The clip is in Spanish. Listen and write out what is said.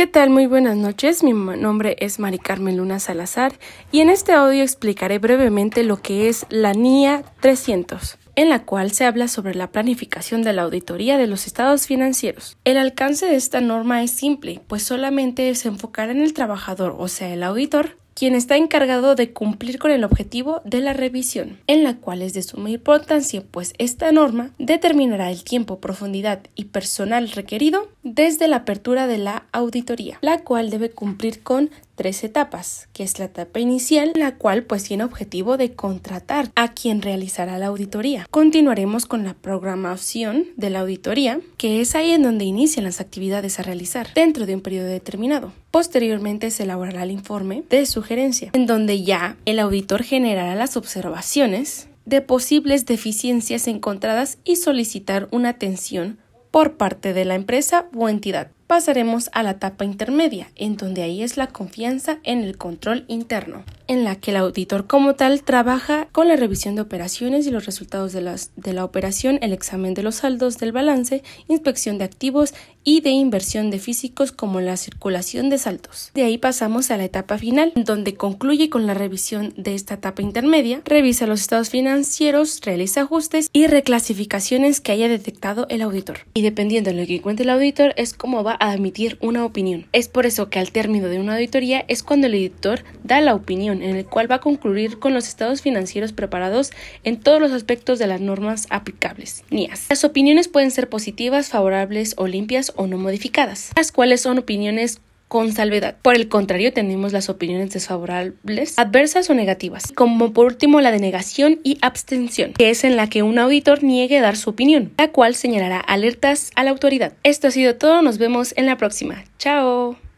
¿Qué tal? Muy buenas noches. Mi nombre es Mari Carmen Luna Salazar y en este audio explicaré brevemente lo que es la NIA 300 en la cual se habla sobre la planificación de la auditoría de los estados financieros. El alcance de esta norma es simple, pues solamente se enfocará en el trabajador, o sea, el auditor, quien está encargado de cumplir con el objetivo de la revisión, en la cual es de suma importancia, pues esta norma determinará el tiempo, profundidad y personal requerido desde la apertura de la auditoría, la cual debe cumplir con tres etapas, que es la etapa inicial, la cual pues tiene objetivo de contratar a quien realizará la auditoría. Continuaremos con la programación de la auditoría, que es ahí en donde inician las actividades a realizar dentro de un periodo determinado. Posteriormente se elaborará el informe de sugerencia, en donde ya el auditor generará las observaciones de posibles deficiencias encontradas y solicitar una atención por parte de la empresa o entidad pasaremos a la etapa intermedia, en donde ahí es la confianza en el control interno, en la que el auditor como tal trabaja con la revisión de operaciones y los resultados de, las, de la operación, el examen de los saldos del balance, inspección de activos y de inversión de físicos como la circulación de saldos. De ahí pasamos a la etapa final, donde concluye con la revisión de esta etapa intermedia, revisa los estados financieros, realiza ajustes y reclasificaciones que haya detectado el auditor. Y dependiendo de lo que encuentre el auditor es cómo va a una opinión. Es por eso que al término de una auditoría es cuando el editor da la opinión, en el cual va a concluir con los estados financieros preparados en todos los aspectos de las normas aplicables. NIAS. Las opiniones pueden ser positivas, favorables o limpias o no modificadas, las cuales son opiniones con salvedad. Por el contrario, tenemos las opiniones desfavorables, adversas o negativas, como por último la denegación y abstención, que es en la que un auditor niegue dar su opinión, la cual señalará alertas a la autoridad. Esto ha sido todo, nos vemos en la próxima. Chao.